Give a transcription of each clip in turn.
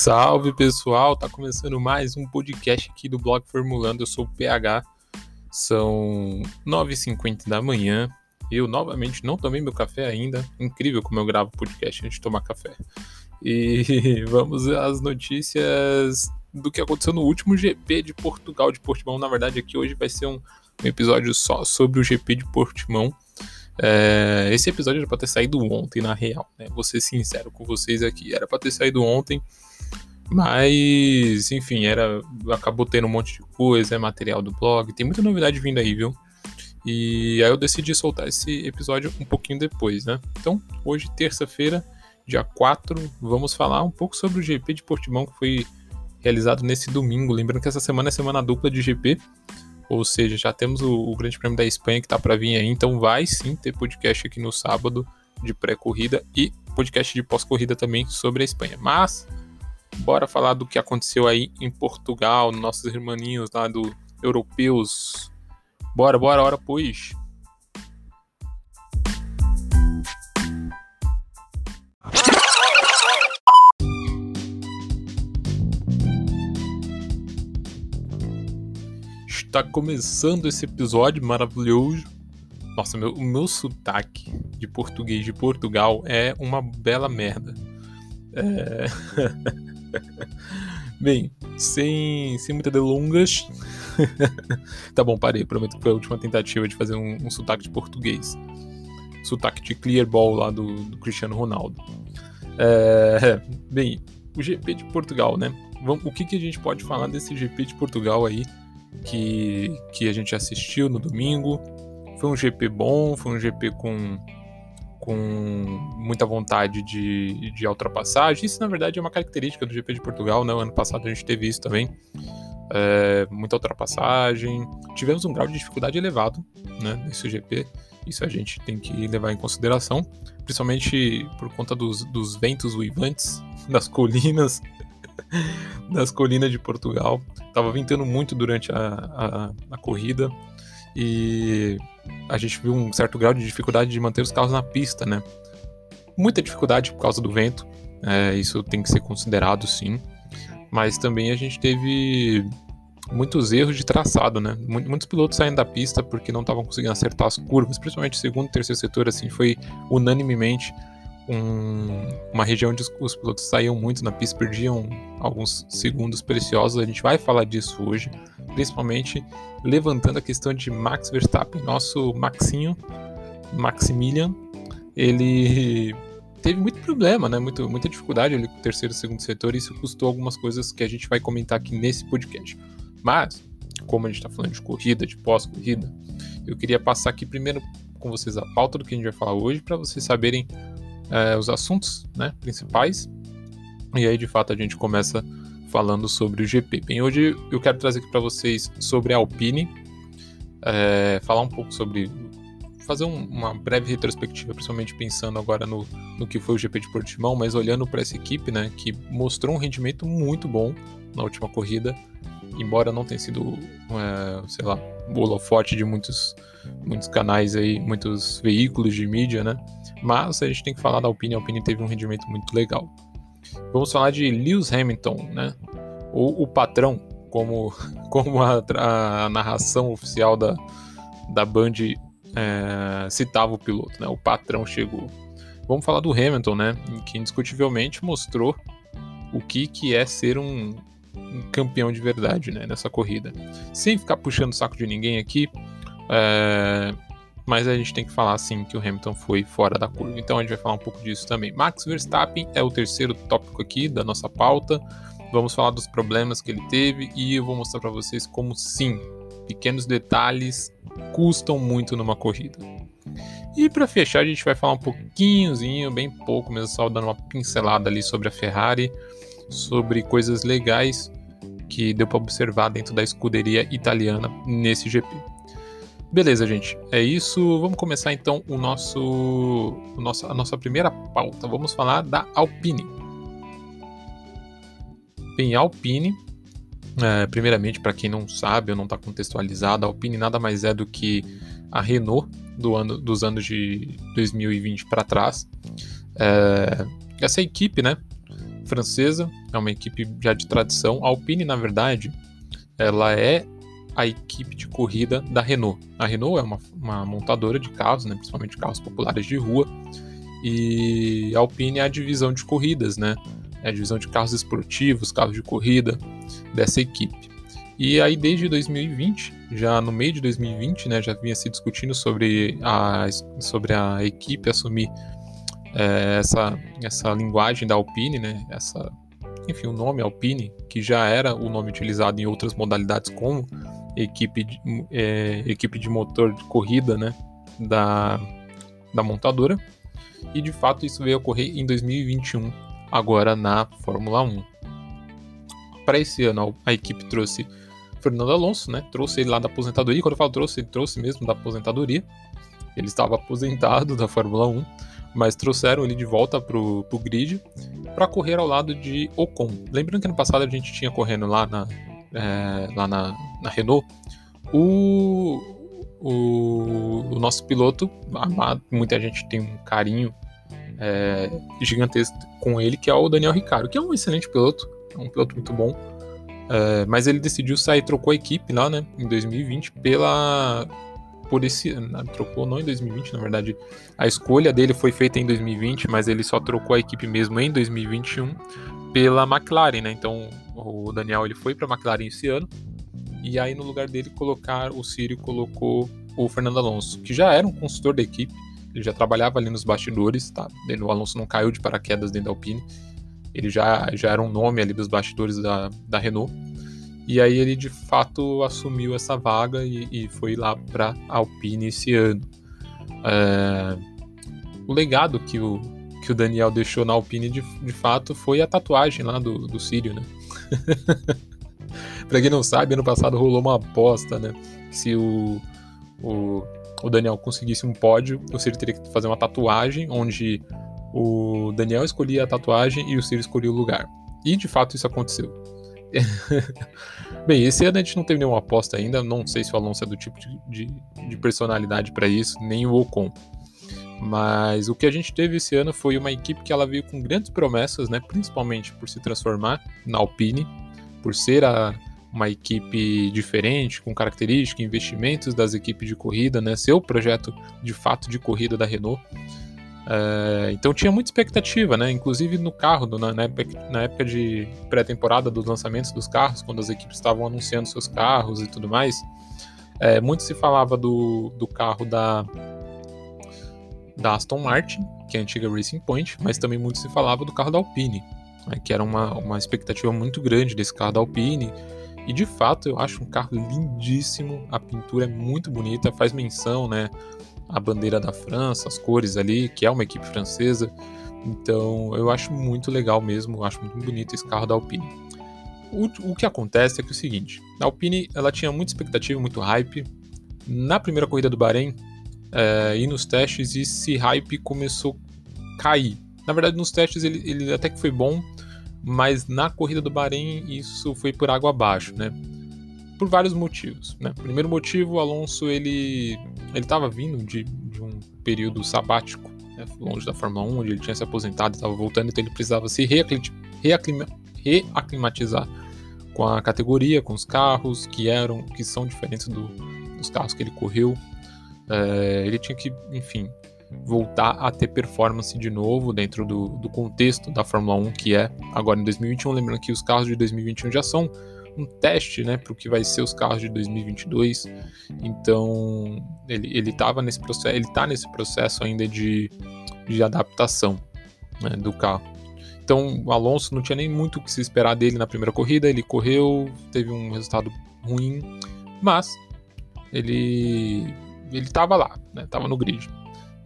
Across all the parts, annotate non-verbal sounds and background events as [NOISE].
Salve pessoal, tá começando mais um podcast aqui do blog Formulando. Eu sou o PH, são 9h50 da manhã. Eu novamente não tomei meu café ainda. Incrível como eu gravo podcast antes de tomar café. E [LAUGHS] vamos às notícias do que aconteceu no último GP de Portugal de Portimão. Na verdade, aqui hoje vai ser um, um episódio só sobre o GP de Portimão. É, esse episódio era pra ter saído ontem, na real, né? Vou ser sincero com vocês aqui. Era pra ter saído ontem, mas, enfim, era acabou tendo um monte de coisa, é material do blog, tem muita novidade vindo aí, viu? E aí eu decidi soltar esse episódio um pouquinho depois, né? Então, hoje, terça-feira, dia 4, vamos falar um pouco sobre o GP de Portimão que foi realizado nesse domingo. Lembrando que essa semana é semana dupla de GP, ou seja, já temos o, o Grande Prêmio da Espanha que tá para vir aí, então vai sim ter podcast aqui no sábado de pré-corrida e podcast de pós-corrida também sobre a Espanha. Mas bora falar do que aconteceu aí em Portugal, nossos irmãninhos lá do europeus. Bora, bora, hora pois. Está começando esse episódio maravilhoso. Nossa, meu, o meu sotaque de português de Portugal é uma bela merda. É... [LAUGHS] Bem, sem, sem muitas delongas. [LAUGHS] tá bom, parei. Prometo que foi a última tentativa de fazer um, um sotaque de português. Sotaque de clear ball lá do, do Cristiano Ronaldo. É, [LAUGHS] bem, o GP de Portugal, né? Vamos, o que, que a gente pode falar desse GP de Portugal aí que, que a gente assistiu no domingo? Foi um GP bom, foi um GP com com muita vontade de, de ultrapassagem. Isso, na verdade, é uma característica do GP de Portugal, né? O ano passado a gente teve isso também. É, muita ultrapassagem. Tivemos um grau de dificuldade elevado né, nesse GP. Isso a gente tem que levar em consideração, principalmente por conta dos, dos ventos uivantes, [LAUGHS] das colinas, [LAUGHS] das colinas de Portugal. Tava ventando muito durante a, a, a corrida e a gente viu um certo grau de dificuldade de manter os carros na pista, né? Muita dificuldade por causa do vento, é, isso tem que ser considerado sim, mas também a gente teve muitos erros de traçado, né? Muitos pilotos saindo da pista porque não estavam conseguindo acertar as curvas, principalmente segundo e terceiro setor, assim, foi unanimemente um, uma região onde os pilotos saíam muito na pista, perdiam alguns segundos preciosos. A gente vai falar disso hoje, principalmente levantando a questão de Max Verstappen, nosso Maxinho, Maximilian. Ele teve muito problema, né? Muito, muita dificuldade ali com o terceiro e segundo setor, e isso custou algumas coisas que a gente vai comentar aqui nesse podcast. Mas, como a gente está falando de corrida, de pós-corrida, eu queria passar aqui primeiro com vocês a pauta do que a gente vai falar hoje, para vocês saberem é, os assuntos né, principais. E aí, de fato, a gente começa falando sobre o GP. Bem, hoje eu quero trazer aqui para vocês sobre a Alpine, é, falar um pouco sobre. fazer um, uma breve retrospectiva, principalmente pensando agora no, no que foi o GP de Portimão, mas olhando para essa equipe, né, que mostrou um rendimento muito bom na última corrida, embora não tenha sido, é, sei lá, o holofote de muitos, muitos canais aí, muitos veículos de mídia, né? Mas a gente tem que falar da Alpine, a Alpine teve um rendimento muito legal. Vamos falar de Lewis Hamilton, né? Ou o patrão, como, [LAUGHS] como a, a narração oficial da, da Band é, citava o piloto, né? O patrão chegou. Vamos falar do Hamilton, né? Que indiscutivelmente mostrou o que, que é ser um, um campeão de verdade né, nessa corrida. Sem ficar puxando o saco de ninguém aqui, é, mas a gente tem que falar assim que o Hamilton foi fora da curva. Então a gente vai falar um pouco disso também. Max Verstappen é o terceiro tópico aqui da nossa pauta. Vamos falar dos problemas que ele teve e eu vou mostrar para vocês como sim, pequenos detalhes custam muito numa corrida. E para fechar, a gente vai falar um pouquinhozinho, bem pouco mesmo, só dando uma pincelada ali sobre a Ferrari, sobre coisas legais que deu para observar dentro da escuderia italiana nesse GP. Beleza, gente. É isso. Vamos começar então o nosso, o nosso, a nossa primeira pauta. Vamos falar da Alpine. Bem, Alpine, é, primeiramente, para quem não sabe ou não está contextualizado, a Alpine nada mais é do que a Renault do ano, dos anos de 2020 para trás. É, essa equipe, né, francesa, é uma equipe já de tradição. A Alpine, na verdade, ela é a equipe de corrida da Renault. A Renault é uma, uma montadora de carros, né, principalmente carros populares de rua, e a Alpine é a divisão de corridas, né? É a divisão de carros esportivos, carros de corrida dessa equipe. E aí desde 2020, já no meio de 2020, né, já vinha se discutindo sobre a, sobre a equipe assumir é, essa, essa linguagem da Alpine, né, essa, enfim, o nome Alpine, que já era o nome utilizado em outras modalidades como equipe de, é, equipe de motor de corrida né, da, da montadora. E de fato isso veio ocorrer em 2021, agora na Fórmula 1. Para esse ano, a equipe trouxe Fernando Alonso, né? Trouxe ele lá da aposentadoria. Quando eu falo trouxe, ele trouxe mesmo da aposentadoria. Ele estava aposentado da Fórmula 1, mas trouxeram ele de volta pro, pro grid para correr ao lado de Ocon. Lembrando que ano passado a gente tinha correndo lá na, é, lá na, na Renault o, o, o, nosso piloto amado, muita gente tem um carinho é, gigantesco com ele, que é o Daniel Ricciardo, que é um excelente piloto, é um piloto muito bom. É, mas ele decidiu sair, trocou a equipe lá, né, em 2020, pela. Por esse. Trocou não em 2020, na verdade. A escolha dele foi feita em 2020, mas ele só trocou a equipe mesmo em 2021 pela McLaren, né? Então o Daniel ele foi para a McLaren esse ano. E aí no lugar dele colocar o Círio colocou o Fernando Alonso, que já era um consultor da equipe, ele já trabalhava ali nos bastidores, tá? O Alonso não caiu de paraquedas dentro da Alpine ele já, já era um nome ali dos bastidores da, da Renault. E aí ele de fato assumiu essa vaga e, e foi lá para Alpine esse ano. É, o legado que o, que o Daniel deixou na Alpine de, de fato foi a tatuagem lá do, do Sírio, né? [LAUGHS] pra quem não sabe, ano passado rolou uma aposta, né? Que se o, o, o Daniel conseguisse um pódio, o Sírio teria que fazer uma tatuagem onde o Daniel escolhia a tatuagem e o Ciro escolhia o lugar. E de fato isso aconteceu. [LAUGHS] Bem, esse ano a gente não teve nenhuma aposta ainda. Não sei se o Alonso é do tipo de, de, de personalidade para isso, nem o Ocon. Mas o que a gente teve esse ano foi uma equipe que ela veio com grandes promessas, né? principalmente por se transformar na Alpine, por ser a, uma equipe diferente, com características, investimentos das equipes de corrida, né? ser o projeto de fato de corrida da Renault. É, então tinha muita expectativa, né? Inclusive no carro, na, na época, na época de pré-temporada dos lançamentos dos carros, quando as equipes estavam anunciando seus carros e tudo mais, é, muito se falava do, do carro da, da Aston Martin, que é a antiga Racing Point, mas também muito se falava do carro da Alpine, né, que era uma, uma expectativa muito grande desse carro da Alpine. E de fato eu acho um carro lindíssimo, a pintura é muito bonita, faz menção, né? a bandeira da França, as cores ali, que é uma equipe francesa. Então eu acho muito legal mesmo, acho muito bonito esse carro da Alpine. O, o que acontece é que é o seguinte, a Alpine ela tinha muita expectativa, muito hype. Na primeira corrida do Bahrein é, e nos testes, esse hype começou a cair. Na verdade, nos testes ele, ele até que foi bom, mas na corrida do Bahrein isso foi por água abaixo, né? por vários motivos. Né? Primeiro motivo, o Alonso ele ele estava vindo de, de, um período sabático, né? longe da Fórmula 1, onde ele tinha se aposentado, estava voltando, então ele precisava se reaclima, reaclimatizar com a categoria, com os carros que eram, que são diferentes do, dos carros que ele correu. É, ele tinha que, enfim, voltar a ter performance de novo dentro do, do contexto da Fórmula 1 que é agora em 2021. Lembrando que os carros de 2021 já são um teste, né, para o que vai ser os carros de 2022. Então, ele ele nesse processo, ele está nesse processo ainda de, de adaptação né, do carro. Então, o Alonso não tinha nem muito o que se esperar dele na primeira corrida. Ele correu, teve um resultado ruim, mas ele ele estava lá, né, no grid.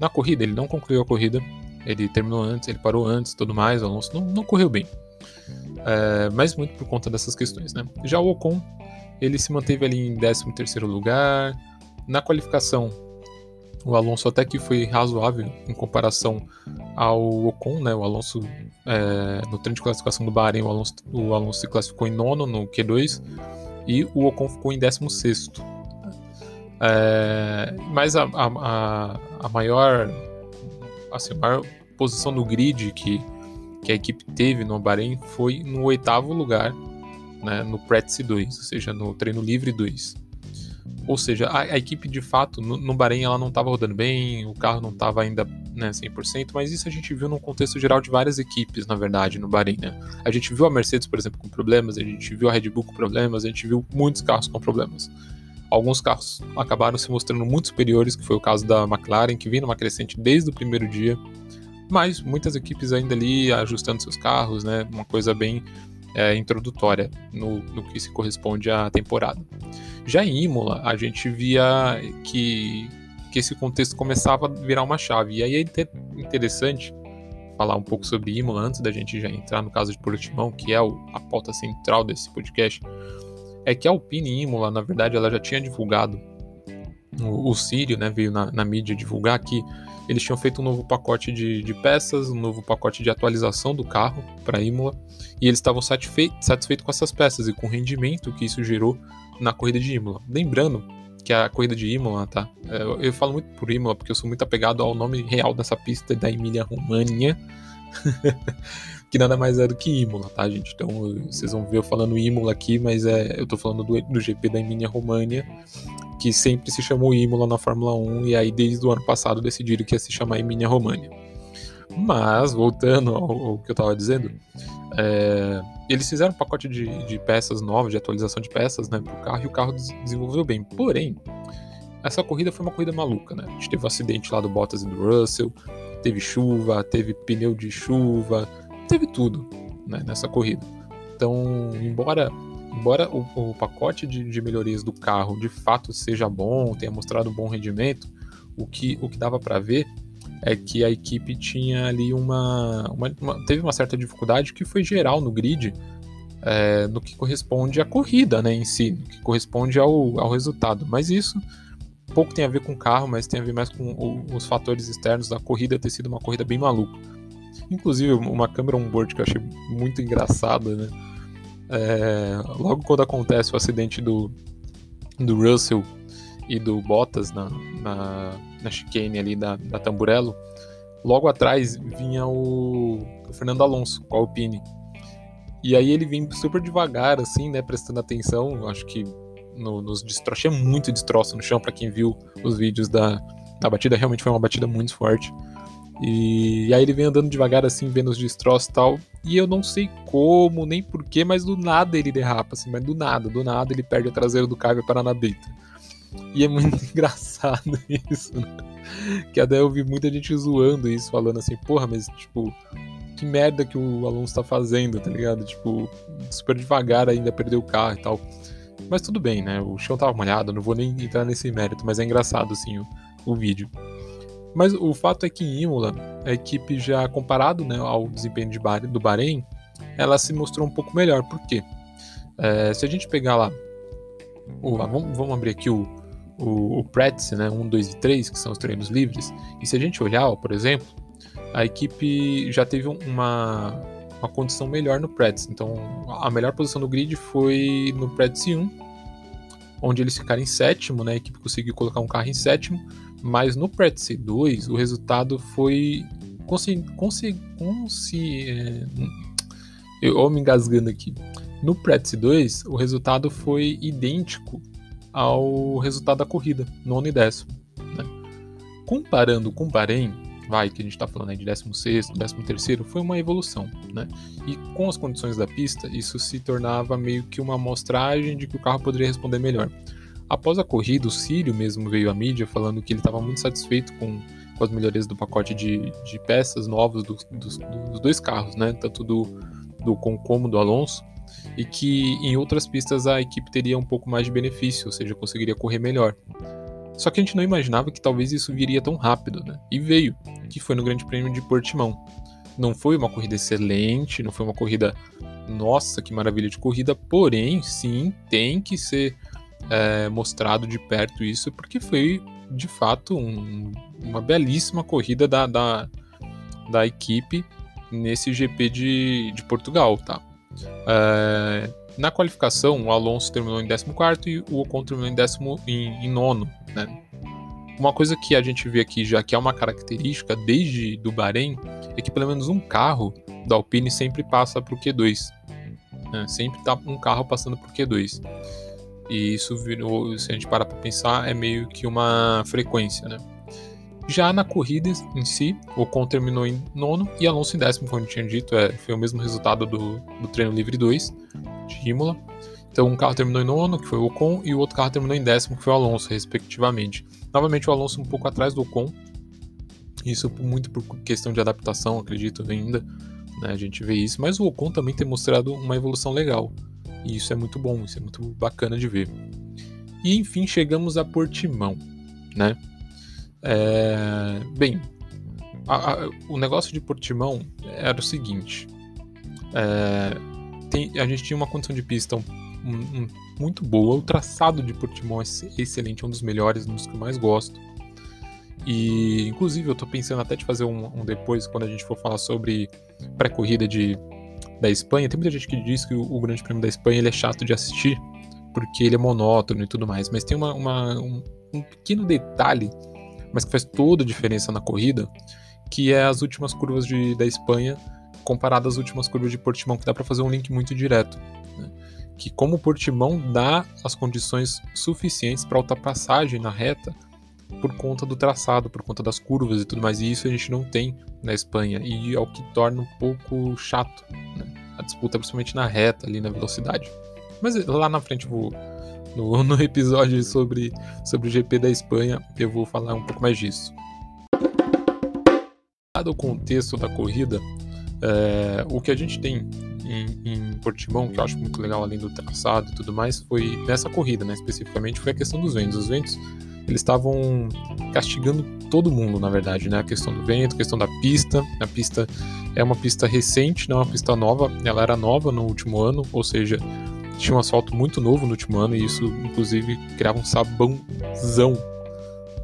Na corrida, ele não concluiu a corrida. Ele terminou antes, ele parou antes, tudo mais. O Alonso não, não correu bem é, mas muito por conta dessas questões, né? Já o Ocon, ele se manteve ali em 13º lugar, na qualificação o Alonso até que foi razoável em comparação ao Ocon, né? O Alonso, é, no treino de classificação do Bahrein, o Alonso, o Alonso se classificou em nono no Q2 e o Ocon ficou em 16 é, mas a, a, a, maior, assim, a maior posição no grid que que a equipe teve no Bahrein foi no oitavo lugar, né, no Pretice 2, ou seja, no treino livre 2. Ou seja, a, a equipe de fato, no, no Bahrein, ela não estava rodando bem, o carro não estava ainda né, 100%, mas isso a gente viu no contexto geral de várias equipes, na verdade, no Bahrein. Né? A gente viu a Mercedes, por exemplo, com problemas, a gente viu a Red Bull com problemas, a gente viu muitos carros com problemas. Alguns carros acabaram se mostrando muito superiores, que foi o caso da McLaren, que vinha numa crescente desde o primeiro dia, mas muitas equipes ainda ali ajustando seus carros, né? Uma coisa bem é, introdutória no, no que se corresponde à temporada. Já em Imola, a gente via que, que esse contexto começava a virar uma chave. E aí é interessante falar um pouco sobre Imola antes da gente já entrar no caso de Portimão, que é a pauta central desse podcast. É que a Alpine Imola, na verdade, ela já tinha divulgado o, o Sírio, né, veio na, na mídia divulgar que eles tinham feito um novo pacote de, de peças, um novo pacote de atualização do carro para Imola, e eles estavam satisfeitos satisfeito com essas peças e com o rendimento que isso gerou na corrida de Imola. Lembrando que a corrida de Imola, tá? Eu, é, eu falo muito por Imola porque eu sou muito apegado ao nome real dessa pista da Emília-Romagna, [LAUGHS] que nada mais é do que Imola, tá, gente? Então vocês vão ver eu falando Imola aqui, mas é, eu tô falando do, do GP da Emília-Romagna, que sempre se chamou Imola na Fórmula 1 e aí desde o ano passado decidiram que ia se chamar Emilia Romagna. Mas, voltando ao, ao que eu estava dizendo, é, eles fizeram um pacote de, de, peças novas, de atualização de peças né, para o carro e o carro desenvolveu bem. Porém, essa corrida foi uma corrida maluca. Né? A gente teve o um acidente lá do Bottas e do Russell, teve chuva, teve pneu de chuva, teve tudo né, nessa corrida. Então, embora embora o, o pacote de, de, melhorias do carro de fato seja bom, tenha mostrado bom rendimento, o que, o que dava para ver é que a equipe tinha ali uma, uma, uma, teve uma certa dificuldade que foi geral no grid é, no que corresponde à corrida né, em si, que corresponde ao, ao resultado. Mas isso pouco tem a ver com o carro, mas tem a ver mais com o, os fatores externos da corrida ter sido uma corrida bem maluca. Inclusive, uma câmera on-board que eu achei muito engraçada, né? É, logo quando acontece o acidente do, do Russell e do Bottas na, na, na chicane ali da, da Tamburello, logo atrás vinha o, Fernando Alonso com a Alpine. E aí ele vinha super devagar, assim, né, prestando atenção. Acho que no, nos destroços, tinha muito destroço no chão, para quem viu os vídeos da, da batida, realmente foi uma batida muito forte. E, e, aí ele vem andando devagar assim, vendo os destroços e tal. E eu não sei como, nem porquê, mas do nada ele derrapa, assim, mas do nada, do nada ele perde a traseira do carro e para na beita. E é muito [LAUGHS] engraçado [LAUGHS] isso, né? Que até eu vi muita gente zoando isso, falando assim, porra, mas tipo, que merda que o Alonso tá fazendo, tá ligado? Tipo, super devagar ainda perdeu o carro e tal. Mas tudo bem, né? O chão tava molhado, não vou nem entrar nesse mérito, mas é engraçado assim o, o vídeo. Mas o fato é que em Imola, a equipe já comparado né, ao desempenho de Bahrein, do Bahrein, ela se mostrou um pouco melhor. Por quê? É, se a gente pegar lá, o, vamos, vamos, abrir aqui o, o, o Pretice, né, 1, 2 e 3, que são os treinos livres, e se a gente olhar, ó, por exemplo, a equipe já teve uma, uma condição melhor no Pretice. Então, a melhor posição do grid foi no Pretice 1, onde eles ficaram em sétimo, né, a equipe conseguiu colocar um carro em sétimo, mas no Pretice 2, o resultado foi. Consegui. consegui é, eu me engasgando aqui. No Pretice 2, o resultado foi idêntico ao resultado da corrida, nono e décimo. Né? Comparando com o Bahrein, vai, que a gente está falando aí de 16, 13, foi uma evolução, né? E com as condições da pista, isso se tornava meio que uma amostragem de que o carro poderia responder melhor. Após a corrida, o Círio mesmo veio à mídia falando que ele estava muito satisfeito com, com, as melhorias do pacote de, de peças novas do, dos, dos dois carros, né? Tanto do, do Concom do Alonso, e que em outras pistas a equipe teria um pouco mais de benefício, ou seja, conseguiria correr melhor. Só que a gente não imaginava que talvez isso viria tão rápido, né? E veio, que foi no Grande Prêmio de Portimão. Não foi uma corrida excelente, não foi uma corrida, nossa, que maravilha de corrida, porém, sim, tem que ser é, mostrado de perto isso, porque foi de fato um, uma belíssima corrida da, da, da, equipe nesse GP de, de Portugal, tá? É, na qualificação, o Alonso terminou em 14 e o Ocon terminou em, décimo, em, em nono, né? Uma coisa que a gente vê aqui já que é uma característica desde do Bahrein é que pelo menos um carro da Alpine sempre passa para o Q2. Né? Sempre tá um carro passando por Q2. E isso virou, se a gente parar para pensar, é meio que uma frequência, né? Já na corrida em si, o Ocon terminou em nono e Alonso em décimo, como eu tinha dito, é, foi o mesmo resultado do, do treino livre 2 de Imola. Então um carro terminou em nono, que foi o Ocon, e o outro carro terminou em décimo, que foi o Alonso, respectivamente. Novamente o Alonso um pouco atrás do Ocon, isso muito por questão de adaptação, acredito ainda, né, a gente vê isso, mas o Ocon também tem mostrado uma evolução legal, e isso é muito bom, isso é muito bacana de ver. E enfim, chegamos a Portimão, né? É, bem, a, a, o negócio de Portimão era o seguinte: é, tem, a gente tinha uma condição de pista um, um, muito boa, o traçado de Portimão é excelente, é um dos melhores, um dos que eu mais gosto. E, inclusive, eu tô pensando até de fazer um, um depois, quando a gente for falar sobre pré-corrida de, da Espanha. Tem muita gente que diz que o, o, Grande Prêmio da Espanha ele é chato de assistir, porque ele é monótono e tudo mais. Mas tem uma, uma um, um pequeno detalhe mas que faz toda a diferença na corrida, que é as últimas curvas de, da Espanha comparadas às últimas curvas de Portimão, que dá para fazer um link muito direto. Né? Que como Portimão dá as condições suficientes para ultrapassagem na reta por conta do traçado, por conta das curvas e tudo mais, e isso a gente não tem na Espanha, e é o que torna um pouco chato né? a disputa, principalmente na reta, ali na velocidade. Mas lá na frente vou no, [LAUGHS] no episódio sobre, sobre o GP da Espanha, eu vou falar um pouco mais disso. Dado o contexto da corrida, é, o que a gente tem em, em, Portimão, que eu acho muito legal, além do traçado e tudo mais, foi nessa corrida, né, especificamente, foi a questão dos ventos. Os ventos, eles estavam castigando todo mundo, na verdade, né, a questão do vento, a questão da pista. A pista é uma pista recente, não é uma pista nova, ela era nova no último ano, ou seja, tinha um asfalto muito novo no último ano e isso, inclusive, criava um sabãozão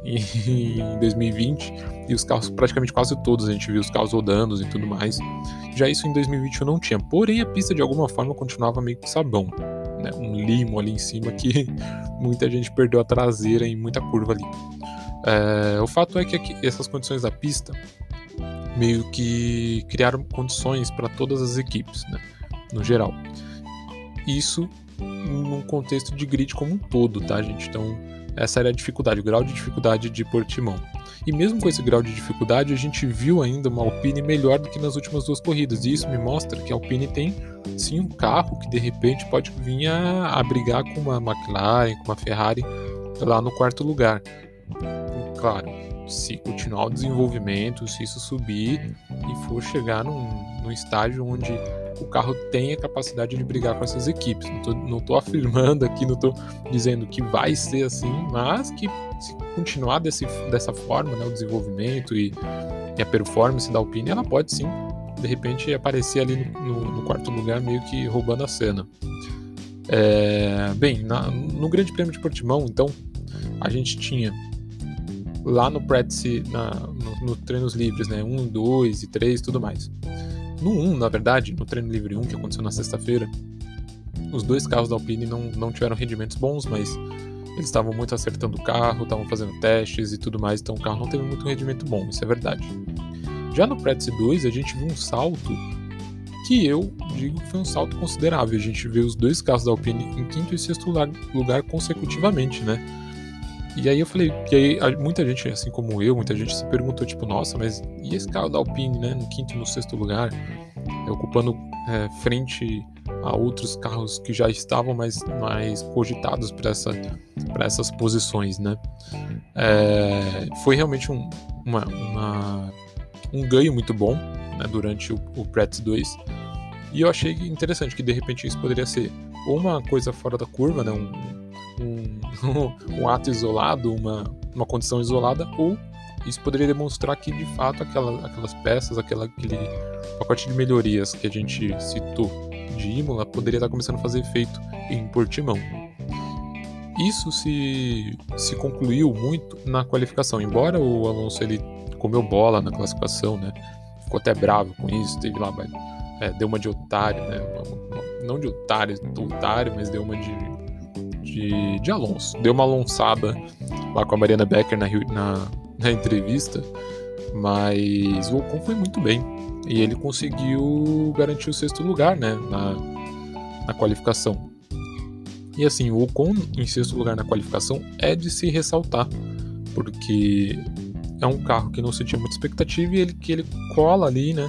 em [LAUGHS] 2020 e os carros, praticamente quase todos, a gente viu os carros rodando e tudo mais. Já isso em 2021 não tinha, porém a pista de alguma forma continuava meio que sabão, né? um limo ali em cima que [LAUGHS] muita gente perdeu a traseira em muita curva ali. É, o fato é que aqui, essas condições da pista meio que criaram condições para todas as equipes, né? no geral isso num contexto de grid como um todo, tá, gente? Então, essa era a dificuldade, o grau de dificuldade de Portimão. E mesmo com esse grau de dificuldade, a gente viu ainda uma Alpine melhor do que nas últimas duas corridas. E isso me mostra que a Alpine tem sim um carro que de repente pode vir a, a brigar com uma McLaren, com uma Ferrari lá no quarto lugar. Claro, se continuar o desenvolvimento, se isso subir e for chegar num, num estágio onde o carro tem a capacidade de brigar com essas equipes. Não tô [LAUGHS] afirmando aqui, não tô dizendo que vai ser assim, mas que se continuar desse, dessa forma, né, o desenvolvimento e, e, a performance da Alpine, ela pode sim, de repente, aparecer ali no, no, no quarto lugar, meio que roubando a cena. É, bem, na, no Grande Prêmio de Portimão, então, a gente tinha lá no practice, na, no, no, treinos livres, né, 1, 2 e 3 tudo mais. No 1, na verdade, no treino livre 1, que aconteceu na sexta-feira, os dois carros da Alpine não, não tiveram rendimentos bons, mas eles estavam muito acertando o carro, estavam fazendo testes e tudo mais, então o carro não teve muito rendimento bom, isso é verdade. Já no Pretice 2, a gente viu um salto que eu digo que foi um salto considerável. A gente vê os dois carros da Alpine em quinto e sexto lugar, lugar consecutivamente, né? E aí eu falei, que aí muita gente, assim como eu, muita gente se perguntou, tipo, nossa, mas e esse carro da Alpine, né, no quinto e no sexto lugar, é, ocupando é, frente a outros carros que já estavam mais, mais cogitados para essa, essas posições, né? É, foi realmente um, uma, uma, um ganho muito bom né, durante o, o Prats 2 e eu achei interessante que de repente isso poderia ser uma coisa fora da curva, né, um, um, [LAUGHS] um ato isolado, uma, uma condição isolada, ou isso poderia demonstrar que de fato aquela, aquelas peças, aquela, aquele pacote de melhorias que a gente citou de Imola poderia estar começando a fazer efeito em Portimão. Isso se, se concluiu muito na qualificação, embora o Alonso ele comeu bola na classificação, né? Ficou até bravo com isso, teve lá, é, deu uma de otário, né? Não de otário, otário, mas deu uma de de, de Alonso. Deu uma alonçada lá com a Mariana Becker na, na, na entrevista, mas o Ocon foi muito bem. E ele conseguiu garantir o sexto lugar né, na, na qualificação. E assim, o Ocon em sexto lugar na qualificação é de se ressaltar, porque é um carro que não se tinha muita expectativa e ele, que ele cola ali, né,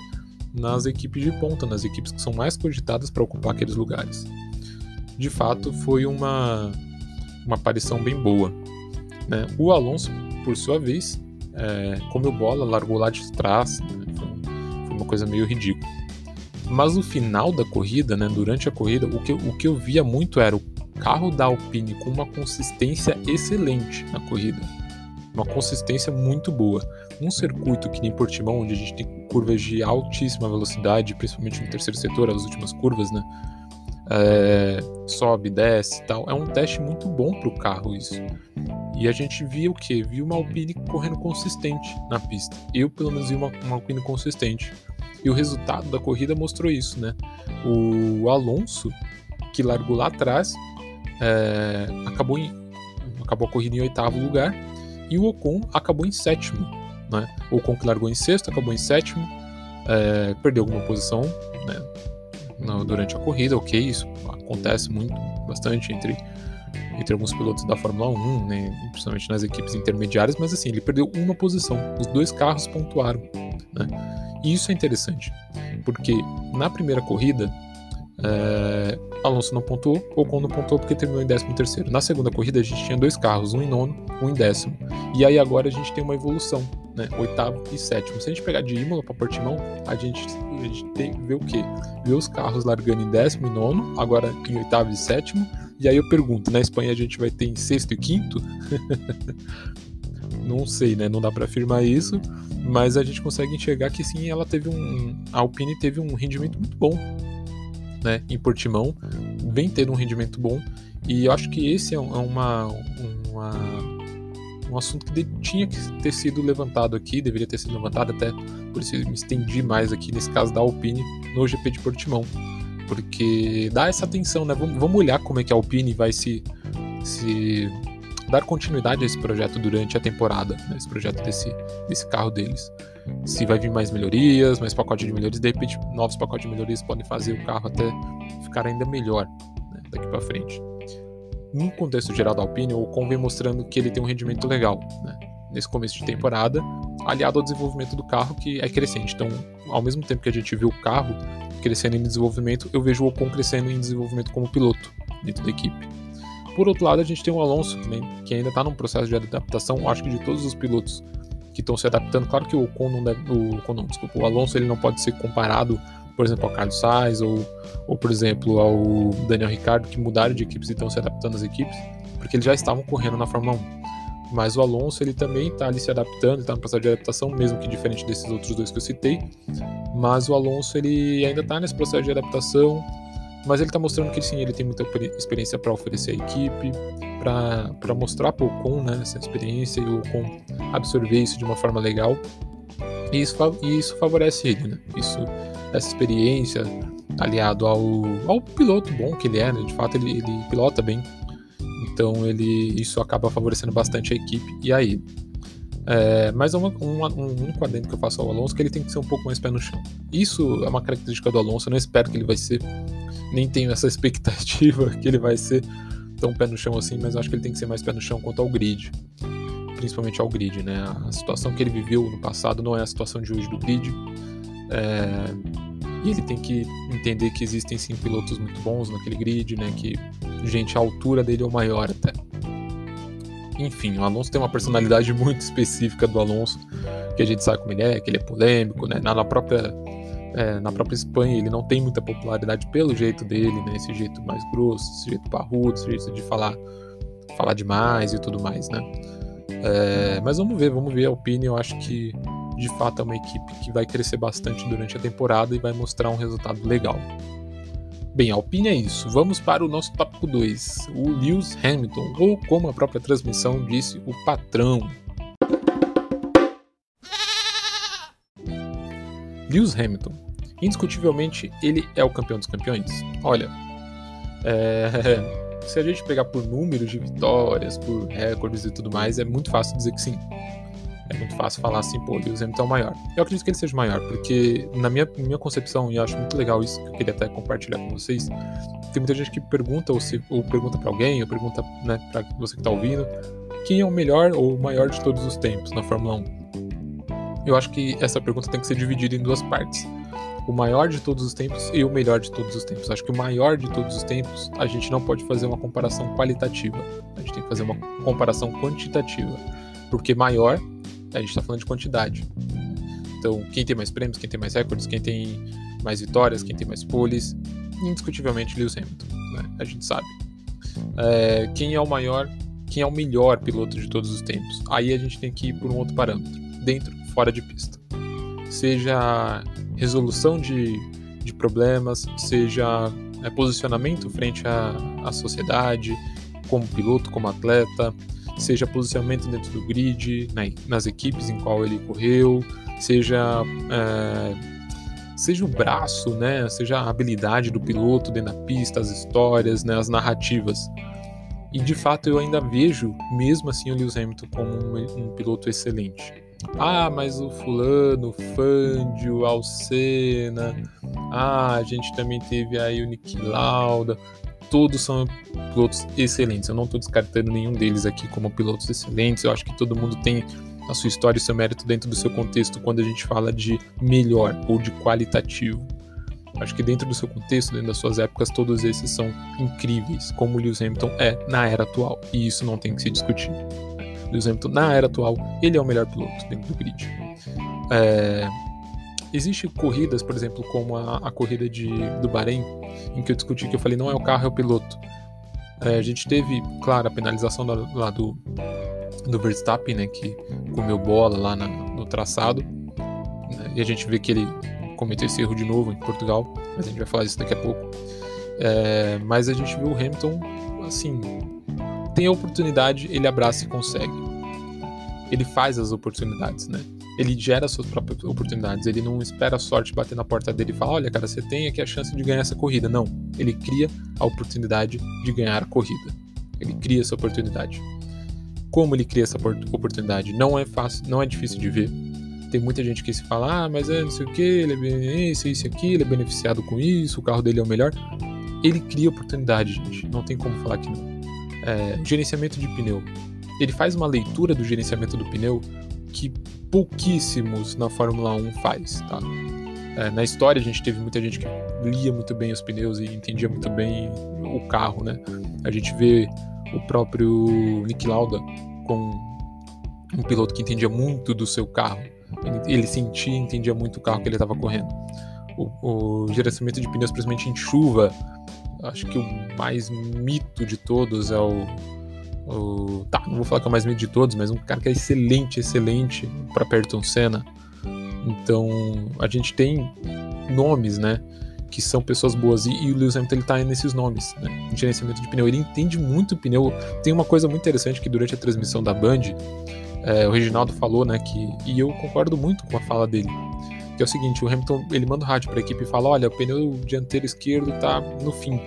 nas equipes de ponta, nas equipes que são mais cogitadas para ocupar aqueles lugares. De fato, foi uma, uma aparição bem boa. Né? O Alonso, por sua vez, é, comeu bola, largou lá de trás, né? Uma coisa meio ridícula. Mas no final da corrida, né, durante a corrida, o que, o que eu via muito era o carro da Alpine com uma consistência excelente na corrida uma consistência muito boa. Um circuito que nem Portimão, onde a gente tem curvas de altíssima velocidade, principalmente no terceiro setor, as últimas curvas, né? É, sobe, desce e tal. É um teste muito bom para o carro isso. E a gente via o que? Via uma Alpine correndo consistente na pista. Eu, pelo menos, vi uma, uma Alpine consistente. E o resultado da corrida mostrou isso, né? O Alonso, que largou lá atrás, é, acabou, em, acabou a corrida em oitavo lugar e o Ocon acabou em sétimo. Né? O Ocon que largou em sexto acabou em sétimo, é, perdeu alguma posição né, durante a corrida, ok, isso acontece muito, bastante entre, entre alguns pilotos da Fórmula 1, né, principalmente nas equipes intermediárias, mas assim, ele perdeu uma posição, os dois carros pontuaram. Né? E isso é interessante, porque na primeira corrida é, Alonso não pontuou, Ocon não pontuou porque terminou em 13 terceiro. Na segunda corrida a gente tinha dois carros, um em nono, um em décimo. E aí agora a gente tem uma evolução, né? Oitavo e sétimo. Se a gente pegar de Imola para Portimão, a gente, a gente tem, vê o quê? Vê os carros largando em décimo e nono, agora em oitavo e sétimo. E aí eu pergunto, na Espanha a gente vai ter em sexto e quinto? [LAUGHS] não sei, né? Não dá para afirmar isso, mas a gente consegue enxergar que sim, ela teve um, a Alpine teve um rendimento muito bom né, em Portimão, vem tendo um rendimento bom. E eu acho que esse é, é uma, uma, um assunto que tinha que ter sido levantado aqui, deveria ter sido levantado, até por isso me estendi mais aqui nesse caso da Alpine no GP de Portimão. Porque dá essa atenção, né? Vamos, vamos olhar como é que a Alpine vai se, se dar continuidade a esse projeto durante a temporada, né? esse projeto desse, desse carro deles se vai vir mais melhorias, mais pacote de melhorias, de repente novos pacotes de melhorias podem fazer o carro até ficar ainda melhor né, daqui para frente. No contexto geral da Alpine, o Ocon vem mostrando que ele tem um rendimento legal né, nesse começo de temporada, aliado ao desenvolvimento do carro que é crescente. Então, ao mesmo tempo que a gente viu o carro crescendo em desenvolvimento, eu vejo o Ocon crescendo em desenvolvimento como piloto dentro da equipe. Por outro lado, a gente tem o Alonso, que, que ainda está num processo de adaptação, acho que de todos os pilotos que estão se adaptando. Claro que o Ocon não deve, o, Ocon não, desculpa, o Alonso ele não pode ser comparado, por exemplo, ao Carlos Sainz ou, ou, por exemplo, ao Daniel Ricciardo, que mudaram de equipes e estão se adaptando às equipes, porque eles já estavam correndo na Fórmula 1. Mas o Alonso ele também está ali se adaptando, está no processo de adaptação, mesmo que diferente desses outros dois que eu citei. Mas o Alonso ele ainda está nesse processo de adaptação, mas ele está mostrando que sim, ele tem muita experiência para oferecer à equipe, para mostrar para o Ocon né, essa experiência e o Ocon absorver isso de uma forma legal. E isso, e isso favorece ele, né? Isso, essa experiência aliado ao, ao piloto bom que ele é, né? De fato, ele, ele pilota bem. Então, ele, isso acaba favorecendo bastante a equipe e a ele. É, mas uma, uma, um único adendo que eu faço ao Alonso é que ele tem que ser um pouco mais pé no chão. Isso é uma característica do Alonso, eu não espero que ele vai ser nem tenho essa expectativa [LAUGHS] que ele vai ser tão pé no chão assim, mas acho que ele tem que ser mais pé no chão quanto ao grid. Principalmente ao grid, né? A situação que ele viveu no passado não é a situação de hoje do grid. É... E ele tem que entender que existem sim pilotos muito bons naquele grid, né? Que, gente, a altura dele é o maior até. Enfim, o Alonso tem uma personalidade [LAUGHS] muito específica do Alonso, que a gente sabe como ele é, que ele é polêmico, né? Na própria é, na própria Espanha ele não tem muita popularidade pelo jeito dele, né? Esse jeito mais grosso, esse jeito parrudo, esse jeito de falar, falar demais e tudo mais, né? É, mas vamos ver, vamos ver. A Alpine eu acho que de fato é uma equipe que vai crescer bastante durante a temporada e vai mostrar um resultado legal. Bem, a Alpine é isso. Vamos para o nosso tópico 2, o Lewis Hamilton, ou como a própria transmissão disse, o patrão. Lewis Hamilton. Indiscutivelmente, ele é o campeão dos campeões. Olha, é... [LAUGHS] se a gente pegar por números de vitórias, por recordes e tudo mais, é muito fácil dizer que sim. É muito fácil falar assim, pô, Lewis Hamilton é o maior. Eu acredito que ele seja maior, porque na minha, minha concepção, e eu acho muito legal isso, que eu queria até compartilhar com vocês, tem muita gente que pergunta, ou, se, ou pergunta para alguém, ou pergunta né, para você que tá ouvindo, quem é o melhor ou o maior de todos os tempos na Fórmula 1? Eu acho que essa pergunta tem que ser dividida em duas partes o maior de todos os tempos e o melhor de todos os tempos. Acho que o maior de todos os tempos, a gente não pode fazer uma comparação qualitativa. A gente tem que fazer uma comparação quantitativa. Porque maior, a gente está falando de quantidade. Então, quem tem mais prêmios, quem tem mais recordes, quem tem mais vitórias, quem tem mais poles, indiscutivelmente Lewis Hamilton, né? A gente sabe. É, quem é o maior, quem é o melhor piloto de todos os tempos? Aí a gente tem que ir por um outro parâmetro, dentro, fora de pista. Seja resolução de, de problemas, seja é, posicionamento frente à, à sociedade, como piloto, como atleta, seja posicionamento dentro do grid, né, nas equipes em qual ele correu, seja é, seja o braço, né, seja a habilidade do piloto dentro da pista, as histórias, né, as narrativas. E de fato eu ainda vejo, mesmo assim, o Lewis Hamilton como um, um piloto excelente. Ah, mas o fulano, o Fangio, o Alcena, ah, a gente também teve aí o Nick Lauda, todos são pilotos excelentes. Eu não estou descartando nenhum deles aqui como pilotos excelentes. Eu acho que todo mundo tem a sua história e seu mérito dentro do seu contexto quando a gente fala de melhor ou de qualitativo. Acho que dentro do seu contexto, dentro das suas épocas, todos esses são incríveis, como o Lewis Hamilton é na era atual. E isso não tem que se discutir. Lewis Hamilton, na era atual, ele é o melhor piloto dentro do grid. É... Existem corridas, por exemplo, como a, a, corrida de, do Bahrein, em que eu discuti que eu falei não é o carro, é o piloto. É, a gente teve, claro, a penalização do, lá do, do Verstappen, né, que comeu bola lá na, no traçado, né, e a gente vê que ele cometeu esse erro de novo em Portugal, mas a gente vai falar disso daqui a pouco. É, mas a gente viu o Hamilton, assim, tem a oportunidade, ele abraça e consegue. Ele faz as oportunidades, né? Ele gera suas próprias oportunidades. Ele não espera a sorte bater na porta dele e falar: olha, cara, você tem aqui a chance de ganhar essa corrida. Não. Ele cria a oportunidade de ganhar a corrida. Ele cria essa oportunidade. Como ele cria essa oportunidade? Não é fácil, não é difícil de ver. Tem muita gente que se fala, ah, mas é não sei o que, ele é isso, isso aquilo, ele é beneficiado com isso, o carro dele é o melhor. Ele cria oportunidade, gente. Não tem como falar que não é, gerenciamento de pneu. Ele faz uma leitura do gerenciamento do pneu que pouquíssimos na Fórmula 1 faz, tá? É, na história a gente teve muita gente que lia muito bem os pneus e entendia muito bem o carro, né? A gente vê o próprio Nick Lauda com um piloto que entendia muito do seu carro. Ele, sentia entendia muito o carro que ele estava correndo. O, o gerenciamento de pneus, principalmente em chuva, acho que o mais mito de todos é o, o. Tá, não vou falar que é o mais mito de todos, mas um cara que é excelente, excelente para Ayrton Senna. Então, a gente tem nomes, né? Que são pessoas boas. E, e o Lewis Hamilton ele tá nesses nomes, né? Gerenciamento de pneu. Ele entende muito pneu. Tem uma coisa muito interessante que durante a transmissão da Band, é, o Reginaldo falou, né? Que, e eu concordo muito com a fala dele que é o seguinte, o Hamilton ele manda o rádio para a equipe e fala, olha, o pneu dianteiro esquerdo está no fim.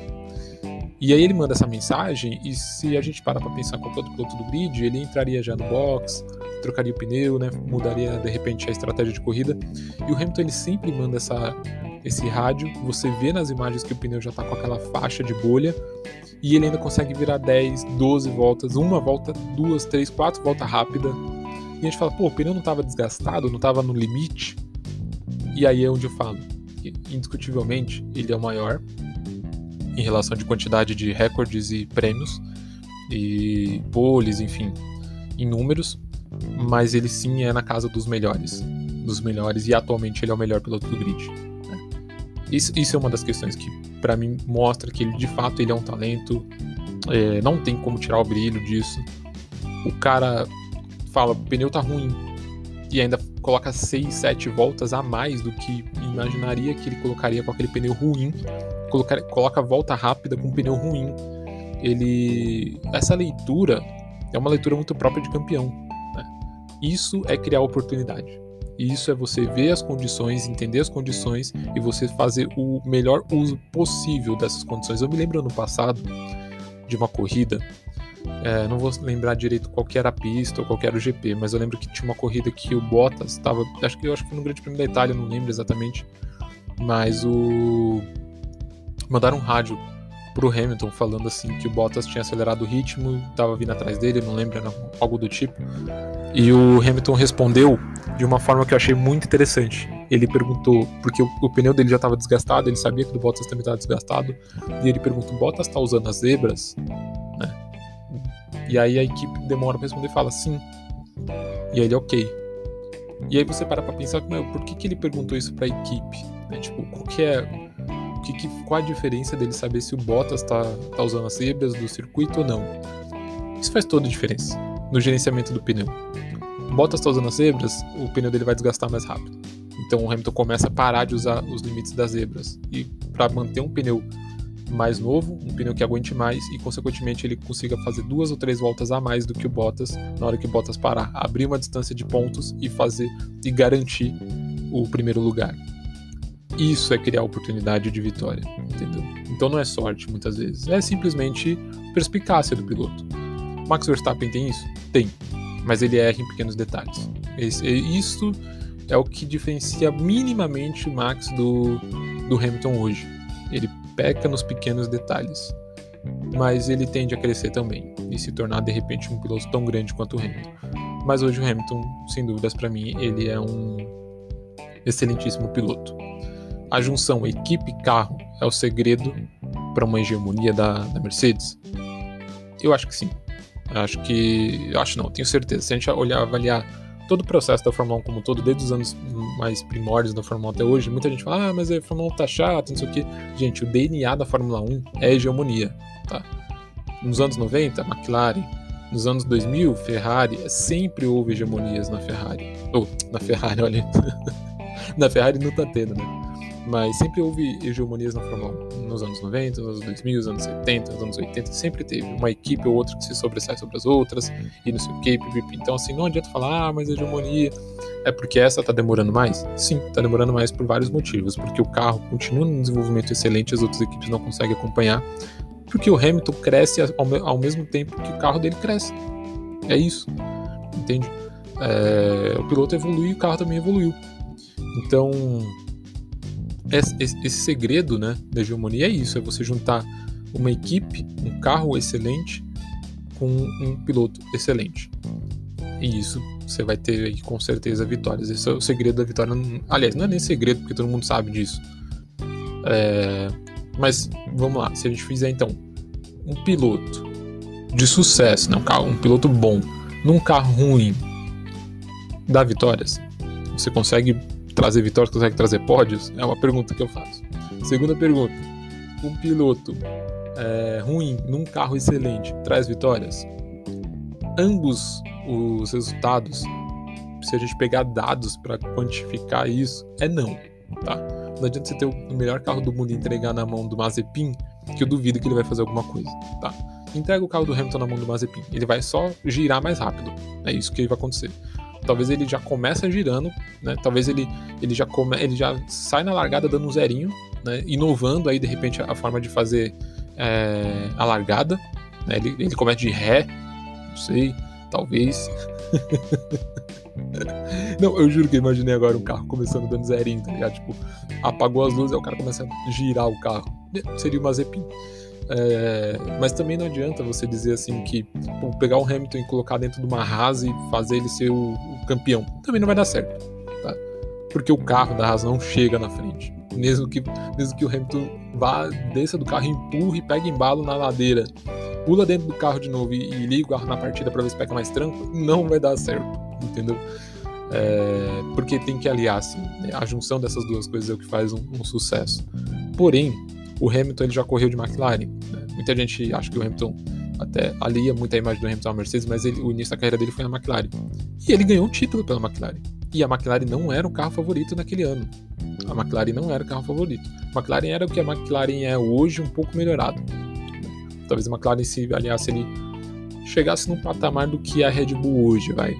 E aí ele manda essa mensagem e se a gente parar para pensar com todo piloto do grid, ele entraria já no box, trocaria o pneu, né, mudaria de repente a estratégia de corrida. E o Hamilton ele sempre manda essa esse rádio, você vê nas imagens que o pneu já está com aquela faixa de bolha e ele ainda consegue virar 10, 12 voltas, uma volta, duas, três, quatro voltas rápida. E a gente fala, pô, o pneu não estava desgastado, não estava no limite. E aí é onde eu falo indiscutivelmente, ele é o maior em relação de quantidade de recordes e prêmios e poles, enfim, em números, mas ele sim é na casa dos melhores, dos melhores e atualmente ele é o melhor piloto do grid. Né? Isso, isso, é uma das questões que para mim mostra que ele de fato ele é um talento, é, não tem como tirar o brilho disso. O cara fala, o pneu tá ruim, e ainda coloca 6, 7 voltas a mais do que imaginaria que ele colocaria com aquele pneu ruim. Coloca, coloca volta rápida com um pneu ruim. Ele. Essa leitura é uma leitura muito própria de campeão. Né? Isso é criar oportunidade. Isso é você ver as condições, entender as condições e você fazer o melhor uso possível dessas condições. Eu me lembro ano passado, de uma corrida. É, não vou lembrar direito qual era a pista ou qual era o GP, mas eu lembro que tinha uma corrida que o Bottas estava. Acho que eu acho que foi no Grande Prêmio da Itália, não lembro exatamente. Mas o. Mandaram um rádio pro Hamilton falando assim que o Bottas tinha acelerado o ritmo, estava vindo atrás dele, não lembro, era algo do tipo. E o Hamilton respondeu de uma forma que eu achei muito interessante. Ele perguntou, porque o, o pneu dele já estava desgastado, ele sabia que o Bottas também estava desgastado, e ele pergunta: o Bottas está usando as zebras? Né? E aí a equipe demora para responder e fala: sim. E aí ele, ok. E aí você para pra pensar, meu, por que, que ele perguntou isso pra equipe? Né? Tipo, qual que é que, que, qual a diferença dele saber se o Bottas está tá usando as zebras do circuito ou não. Isso faz toda a diferença no gerenciamento do pneu. O Bottas está usando as zebras, o pneu dele vai desgastar mais rápido. Então o Hamilton começa a parar de usar os limites das zebras. E para manter um pneu mais novo, um pneu que aguente mais e, consequentemente, ele consiga fazer duas ou três voltas a mais do que o Bottas na hora que o Bottas parar, abrir uma distância de pontos e fazer e garantir o primeiro lugar. Isso é criar oportunidade de vitória, entendeu? Então não é sorte muitas vezes, é simplesmente perspicácia do piloto. Max Verstappen tem isso? Tem, mas ele erra em pequenos detalhes. Esse, isso é o que diferencia minimamente o Max do, do Hamilton hoje. Ele peca nos pequenos detalhes, mas ele tende a crescer também e se tornar de repente um piloto tão grande quanto o Hamilton. Mas hoje o Hamilton, sem dúvidas para mim, ele é um excelentíssimo piloto a junção equipe-carro é o segredo para uma hegemonia da, da, Mercedes? Eu acho que sim. Acho que. Acho não, tenho certeza. Se a gente olhar, avaliar todo o processo da Fórmula 1 como todo, desde os anos mais primórdios da Fórmula 1 até hoje, muita gente fala, ah, mas a Fórmula 1 tá chata, não sei o quê. Gente, o DNA da Fórmula 1 é hegemonia, tá? Nos anos 90, McLaren. Nos anos 2000, Ferrari. Sempre houve hegemonias na Ferrari. Ou, oh, na Ferrari, olha. [LAUGHS] na Ferrari não tá tendo, né? Mas sempre houve hegemonias na Fórmula 1. Nos anos 90, nos anos 2000, nos anos 70, nos anos 80, sempre teve uma equipe ou outra que se sobressai sobre as outras, e não sei o que, então assim, não adianta falar, ah, mas hegemonia é porque essa tá demorando mais? Sim, tá demorando mais por vários motivos, porque o carro continua num desenvolvimento excelente, as outras equipes não conseguem acompanhar, porque o Hamilton cresce ao, mesmo tempo que o carro dele cresce. É isso, entende? É, o piloto evolui e o carro também evoluiu. Então, esse, segredo né, da hegemonia é isso: é você juntar uma equipe, um carro excelente, com um piloto excelente. E isso você vai ter aí, com certeza vitórias. Esse é o segredo da vitória. Aliás, não é nem segredo, porque todo mundo sabe disso. É... Mas vamos lá, se a gente fizer então um piloto de sucesso, né, um, carro, um piloto bom, num carro ruim, dá vitórias. Você consegue trazer vitórias, consegue trazer pódios? É uma pergunta que eu faço. Segunda pergunta: um piloto é, ruim num carro excelente traz vitórias? Ambos os resultados, se a gente pegar dados para quantificar isso, é não, tá? Não adianta você ter o melhor carro do mundo e entregar na mão do Mazepin, que eu duvido que ele vai fazer alguma coisa, tá? Entrega o carro do Hamilton na mão do Mazepin, ele vai só girar mais rápido, é isso que vai acontecer talvez ele já começa girando, né? Talvez ele, ele, já come, ele já sai na largada dando um zerinho, né? Inovando aí, de repente, a forma de fazer é, a largada. Né? Ele, ele começa de ré, não sei, talvez. [LAUGHS] não, eu juro que eu imaginei agora um carro começando dando zerinho, tá ligado? Tipo, apagou as luzes, aí o cara começa a girar o carro. Seria uma Zepin. É, mas também não adianta você dizer assim que pô, pegar o Hamilton e colocar dentro de uma Haas e fazer ele ser o, o, campeão. Também não vai dar certo, tá? Porque o carro da Haas não chega na frente. Mesmo que, mesmo que o Hamilton vá, desça do carro, empurre, pegue embalo na ladeira, pula dentro do carro de novo e, e liga o carro na partida para ver se pega mais tranco, não vai dar certo, entendeu? É, porque tem que aliar assim, né? a junção dessas duas coisas é o que faz um, um sucesso. Porém, o Hamilton ele já correu de McLaren. Né? Muita gente acha que o Hamilton até alia muita imagem do Hamilton à Mercedes, mas ele, o início da carreira dele foi na McLaren. E ele ganhou um título pela McLaren. E a McLaren não era o carro favorito naquele ano. A McLaren não era o carro favorito. A McLaren era o que a McLaren é hoje, um pouco melhorado. Talvez a McLaren se aliasse ele chegasse num patamar do que a Red Bull hoje, vai.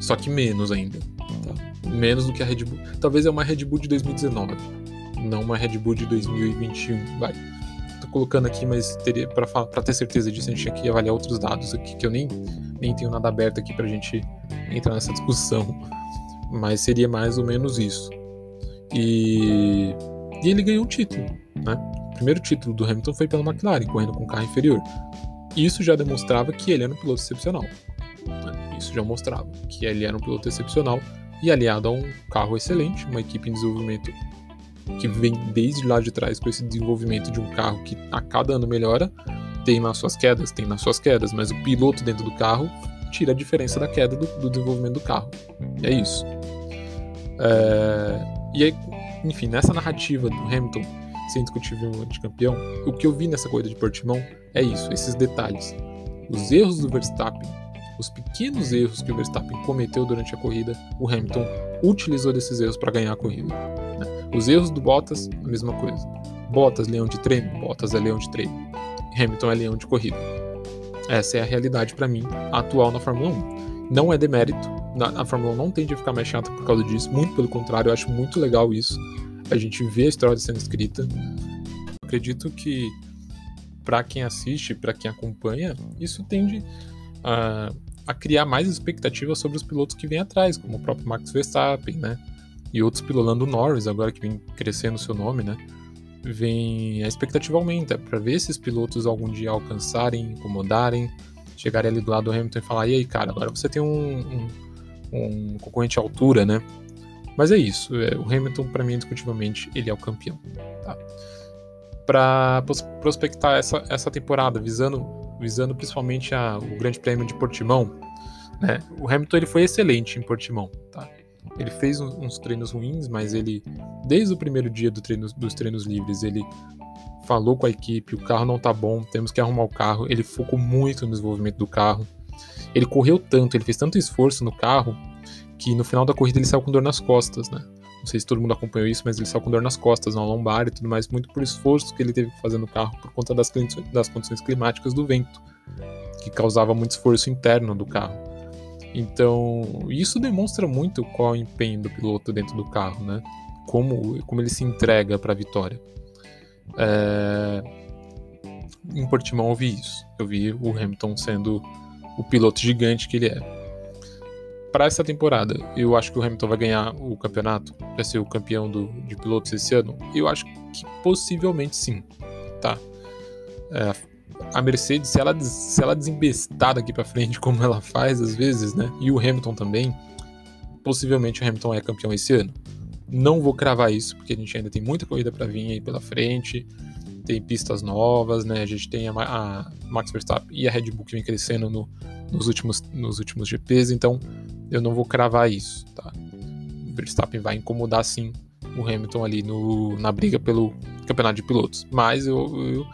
Só que menos ainda. Tá? Menos do que a Red Bull. Talvez é uma Red Bull de 2019 não uma Red Bull de 2021, vai. colocando aqui, mas teria para ter certeza disso, a gente tinha que avaliar outros dados aqui, que eu nem, nem tenho nada aberto aqui pra gente entrar nessa discussão. Mas seria mais ou menos isso. E, e ele ganhou o título, né? O primeiro título do Hamilton foi pela McLaren, correndo com carro inferior. Isso já demonstrava que ele era um piloto excepcional. Né? Isso já mostrava que ele era um piloto excepcional e aliado a um carro excelente, uma equipe em desenvolvimento que vem desde lá de trás com esse desenvolvimento de um carro que a cada ano melhora, tem nas suas quedas, tem nas suas quedas, mas o piloto dentro do carro tira a diferença da queda do, do desenvolvimento do carro. É isso. É... E aí, enfim, nessa narrativa do Hamilton ser indiscutivelmente campeão, o que eu vi nessa corrida de Portimão é isso, esses detalhes. Os erros do Verstappen, os pequenos erros que o Verstappen cometeu durante a corrida, o Hamilton utilizou desses erros para ganhar a corrida. Os erros do Bottas, a mesma coisa. Bottas, leão de treino, Bottas é leão de treino. Hamilton é leão de corrida. Essa é a realidade para mim atual na Fórmula 1. Não é demérito, a Fórmula 1 não tende a ficar mais chata por causa disso, muito pelo contrário, eu acho muito legal isso. A gente vê a história sendo escrita. Acredito que para quem assiste, para quem acompanha, isso tende a, a criar mais expectativas sobre os pilotos que vêm atrás, como o próprio Max Verstappen, né? E outros pilolando Norris, agora que vem crescendo o seu nome, né? Vem a expectativa aumenta para ver esses pilotos algum dia alcançarem, incomodarem, chegarem ali do lado do Hamilton e falar: e aí, cara, agora você tem um, um, um concorrente à altura, né? Mas é isso, é, o Hamilton, para mim, indiscutivelmente, ele é o campeão. Tá? Para prospectar essa, essa temporada, visando, visando principalmente a, o Grande Prêmio de Portimão, né? o Hamilton ele foi excelente em Portimão. Tá? Ele fez uns treinos ruins, mas ele, desde o primeiro dia do treino, dos treinos livres, ele falou com a equipe: o carro não tá bom, temos que arrumar o carro. Ele focou muito no desenvolvimento do carro. Ele correu tanto, ele fez tanto esforço no carro, que no final da corrida ele saiu com dor nas costas, né? Não sei se todo mundo acompanhou isso, mas ele saiu com dor nas costas, na lombar e tudo mais, muito por esforço que ele teve que fazer no carro por conta das, das condições climáticas do vento, que causava muito esforço interno do carro. Então, isso demonstra muito qual é o empenho do piloto dentro do carro, né? Como, como ele se entrega para a vitória. É... Em Portimão eu vi isso. Eu vi o Hamilton sendo o piloto gigante que ele é. Para essa temporada, eu acho que o Hamilton vai ganhar o campeonato, vai ser o campeão do, de pilotos esse ano. Eu acho que possivelmente sim, tá? É, a Mercedes, se ela, se ela desembestar daqui para frente, [LAUGHS] como ela faz às vezes, né? E o Hamilton também, possivelmente o Hamilton é campeão esse ano. Não vou cravar isso, porque a gente ainda tem muita corrida para vir aí pela frente, tem pistas novas, né? A gente tem a, a Max Verstappen e a Red Bull que vem crescendo no, nos, últimos, nos últimos GPs, então eu não vou cravar isso, tá? O Verstappen vai incomodar sim o Hamilton ali no, na briga pelo campeonato de pilotos, mas eu, eu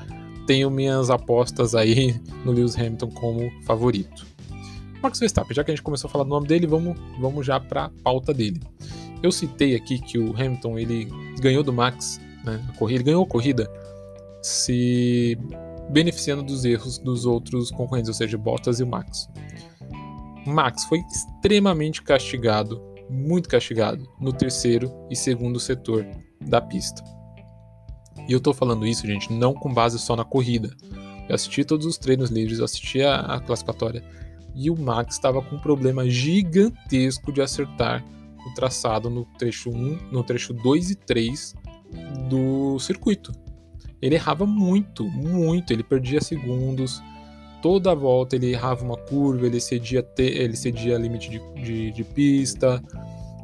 tenho minhas apostas aí [LAUGHS] no Lewis Hamilton como favorito. Max Verstappen, já que a gente começou a falar do nome dele, vamos, vamos já para a pauta dele. Eu citei aqui que o Hamilton ele ganhou do Max, né, a corrida, ele ganhou a corrida se beneficiando dos erros dos outros concorrentes, ou seja, Bottas e o Max. Max foi extremamente castigado, muito castigado, no terceiro e segundo setor da pista. E eu tô falando isso, gente, não com base só na corrida. Eu assisti todos os treinos livres, eu assisti a, a classificatória. E o Max estava com um problema gigantesco de acertar o traçado no trecho 1, no trecho 2 e 3 do circuito. Ele errava muito, muito, ele perdia segundos. Toda a volta ele errava uma curva, ele cedia, te, ele cedia limite de, de, de pista,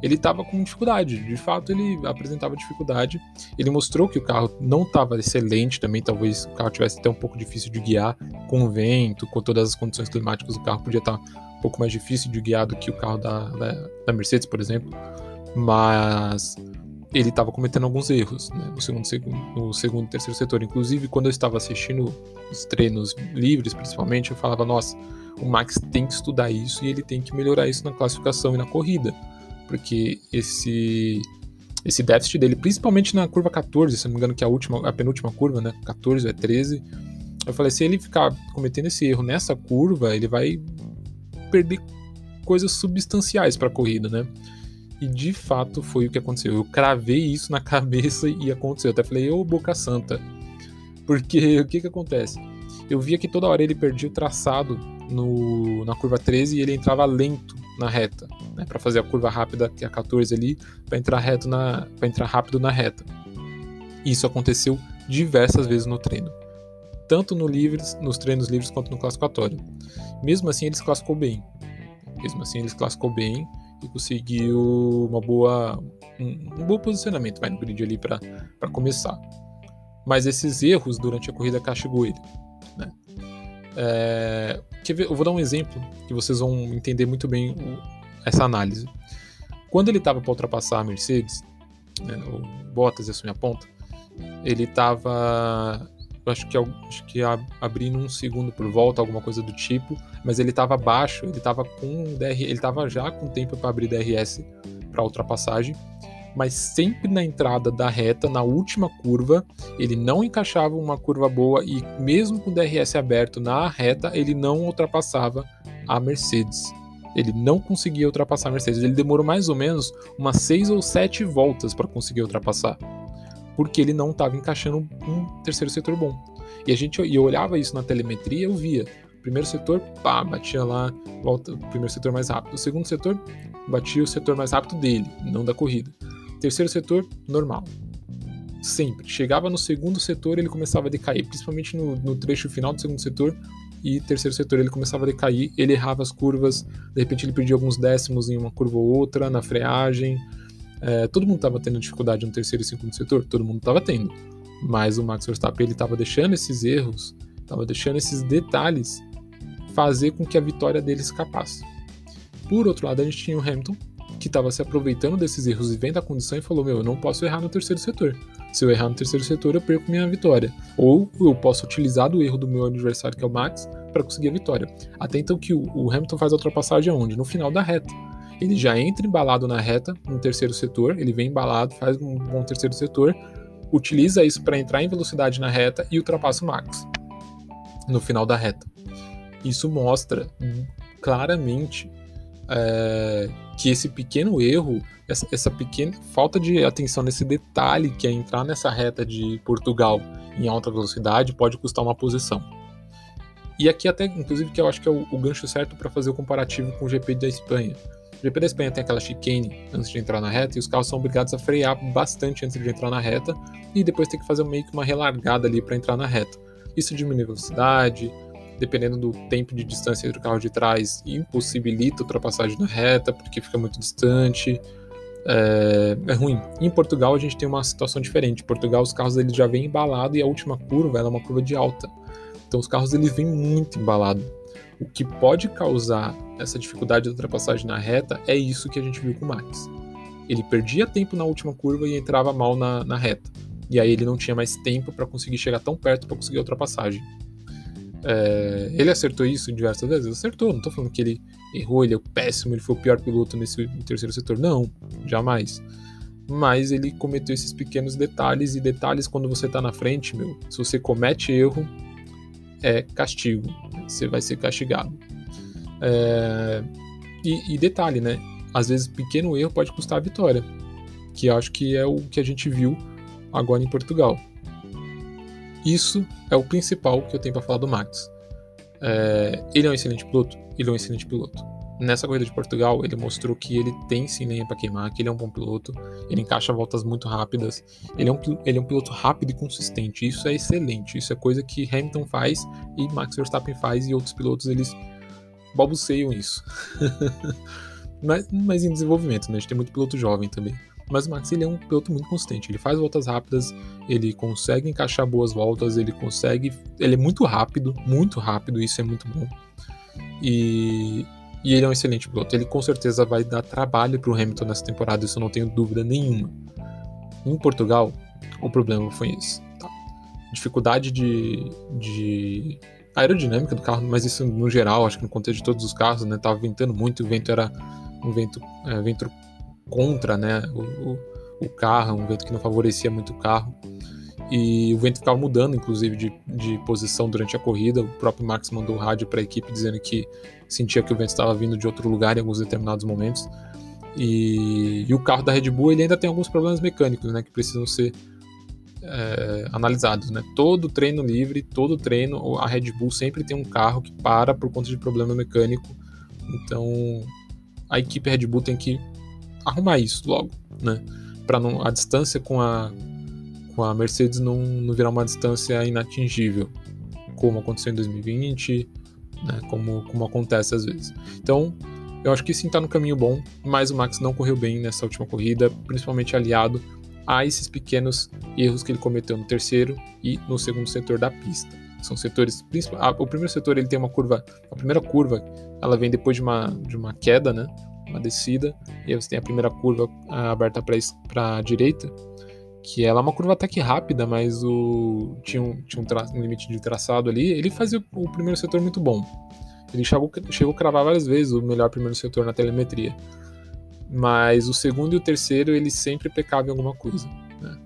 ele estava com dificuldade. De fato, ele apresentava dificuldade. Ele mostrou que o carro não estava excelente também, talvez o carro tivesse até um pouco difícil de guiar com o vento, com todas as condições climáticas, o carro podia estar um pouco mais difícil de guiar do que o carro da, da, da Mercedes, por exemplo. Mas ele estava cometendo alguns erros né, no, segundo, no segundo e terceiro setor. Inclusive, quando eu estava assistindo os treinos livres, principalmente, eu falava: nossa, o Max tem que estudar isso e ele tem que melhorar isso na classificação e na corrida porque esse esse déficit dele, principalmente na curva 14, se não me engano, que é a última, a penúltima curva, né? 14 ou é 13. Eu falei, se ele ficar cometendo esse erro nessa curva, ele vai perder coisas substanciais para a corrida, né? E de fato foi o que aconteceu. Eu cravei isso na [LAUGHS] cabeça e aconteceu. Eu até falei, ô Boca Santa, Porque [LAUGHS] o que que acontece? Eu via que toda hora ele perdia o traçado no, na curva 13 e ele entrava lento na reta, né, para fazer a curva rápida, que é a 14 ali, para entrar reto na, para entrar rápido na reta. Isso aconteceu diversas vezes no treino, tanto no livres, nos treinos livres quanto no classificatório. Mesmo assim, ele se classificou bem. Mesmo assim, ele se classificou bem e conseguiu uma boa, um, um bom posicionamento vai no grid ali para começar. Mas esses erros durante a corrida castigou ele. Né? É, eu vou dar um exemplo que vocês vão entender muito bem o, essa análise. Quando ele estava para ultrapassar a Mercedes, né, o Bottas e a ponta, ele estava acho que, acho que abrindo um segundo por volta, alguma coisa do tipo, mas ele estava abaixo, ele estava com DR, ele estava já com tempo para abrir DRS para ultrapassagem, mas sempre na entrada da reta, na última curva, ele não encaixava uma curva boa e mesmo com o DRS aberto na reta, ele não ultrapassava a Mercedes. Ele não conseguia ultrapassar a Mercedes. Ele demorou mais ou menos umas seis ou sete voltas para conseguir ultrapassar porque ele não estava encaixando um terceiro setor bom. E a gente e eu olhava isso na telemetria, eu via. Primeiro setor, pá, batia lá, volta, o primeiro setor mais rápido. O segundo setor, batia o setor mais rápido dele, não da corrida. Terceiro setor, normal. Sempre. Chegava no segundo setor, ele começava a decair, principalmente no, no trecho final do segundo setor, e terceiro setor ele começava a decair, ele errava as curvas, de repente ele perdia alguns décimos em uma curva ou outra, na freagem, é, todo mundo estava tendo dificuldade no terceiro e segundo setor, todo mundo estava tendo. Mas o Max Verstappen ele estava deixando esses erros, estava deixando esses detalhes fazer com que a vitória dele escapasse. Por outro lado, a gente tinha o Hamilton, que estava se aproveitando desses erros e vendo a condição e falou: Meu, eu não posso errar no terceiro setor. Se eu errar no terceiro setor, eu perco minha vitória. Ou eu posso utilizar do erro do meu adversário, que é o Max, para conseguir a vitória. Até então que o, Hamilton faz a ultrapassagem aonde? No final da reta ele já entra embalado na reta, no terceiro setor, ele vem embalado, faz um bom terceiro setor, utiliza isso para entrar em velocidade na reta e ultrapassa o Max no final da reta. Isso mostra claramente é, que esse pequeno erro, essa, essa, pequena falta de atenção nesse detalhe que é entrar nessa reta de Portugal em alta velocidade pode custar uma posição. E aqui até, inclusive, que eu acho que é o, o gancho certo para fazer o comparativo com o GP da Espanha. O GP da Espanha tem aquela chicane antes de entrar na reta e os carros são obrigados a frear bastante antes de entrar na reta e depois tem que fazer meio que uma relargada ali para entrar na reta. Isso diminui velocidade, dependendo do tempo de distância entre o carro de trás, impossibilita a ultrapassagem na reta porque fica muito distante. É, é, ruim. Em Portugal a gente tem uma situação diferente. Em Portugal os carros eles já vêm embalados e a última curva é uma curva de alta. Então os carros eles vêm muito embalados. O que pode causar essa dificuldade de ultrapassagem na reta é isso que a gente viu com o Max. Ele perdia tempo na última curva e entrava mal na, na reta. E aí ele não tinha mais tempo para conseguir chegar tão perto para conseguir a ultrapassagem. É, ele acertou isso diversas vezes? Acertou, não estou falando que ele errou, ele é o péssimo, ele foi o pior piloto nesse terceiro setor. Não, jamais. Mas ele cometeu esses pequenos detalhes, e detalhes quando você está na frente, meu, se você comete erro, é castigo. Você vai ser castigado. É... E, e, detalhe, né? Às vezes pequeno erro pode custar a vitória, que acho que é o que a gente viu agora em Portugal. Isso é o principal que eu tenho para falar do Max. É... Ele é um excelente piloto. Ele é um excelente piloto nessa corrida de Portugal, ele mostrou que ele tem sim lenha para queimar, que ele é um bom piloto, ele encaixa voltas muito rápidas, ele é, um, ele é um piloto rápido e consistente, isso é excelente, isso é coisa que Hamilton faz e Max Verstappen faz e outros pilotos eles balbuceiam isso. [LAUGHS] mas, mas em desenvolvimento, né? A gente tem muito piloto jovem também. Mas o Max ele é um piloto muito consistente, ele faz voltas rápidas, ele consegue encaixar boas voltas, ele consegue. Ele é muito rápido, muito rápido, isso é muito bom. E e ele é um excelente piloto. Ele com certeza vai dar trabalho para o Hamilton nessa temporada, isso eu não tenho dúvida nenhuma. Em Portugal, o problema foi esse. Tá? Dificuldade de, de aerodinâmica do carro, mas isso no geral, acho que no contexto de todos os carros, né? Tava ventando muito, o vento era um vento, é, vento contra, né? O, o, carro, um vento que não favorecia muito o carro e o vento ficava mudando, inclusive, de, de posição durante a corrida. O próprio Max mandou rádio para a equipe dizendo que sentia que o vento estava vindo de outro lugar em alguns determinados momentos. E, e, o carro da Red Bull ele ainda tem alguns problemas mecânicos, né, que precisam ser é, analisados, né? Todo treino livre, todo treino, a Red Bull sempre tem um carro que para por conta de problema mecânico. Então, a equipe Red Bull tem que arrumar isso logo, né? Para a distância com a com a Mercedes não, não virar uma distância inatingível, como aconteceu em 2020, né? Como como acontece às vezes. Então, eu acho que sim está no caminho bom, mas o Max não correu bem nessa última corrida, principalmente aliado a esses pequenos erros que ele cometeu no terceiro e no segundo setor da pista. São setores, o primeiro setor ele tem uma curva, a primeira curva ela vem depois de uma, de uma queda, né, uma descida, e aí você tem a primeira curva aberta para a direita, que ela é uma curva até que rápida, mas o, tinha, um, tinha um, um limite de traçado ali, ele fazia o primeiro setor muito bom. Ele chegou, chegou a cravar várias vezes o melhor primeiro setor na telemetria. Mas o segundo e o terceiro ele sempre pecava em alguma coisa. Né?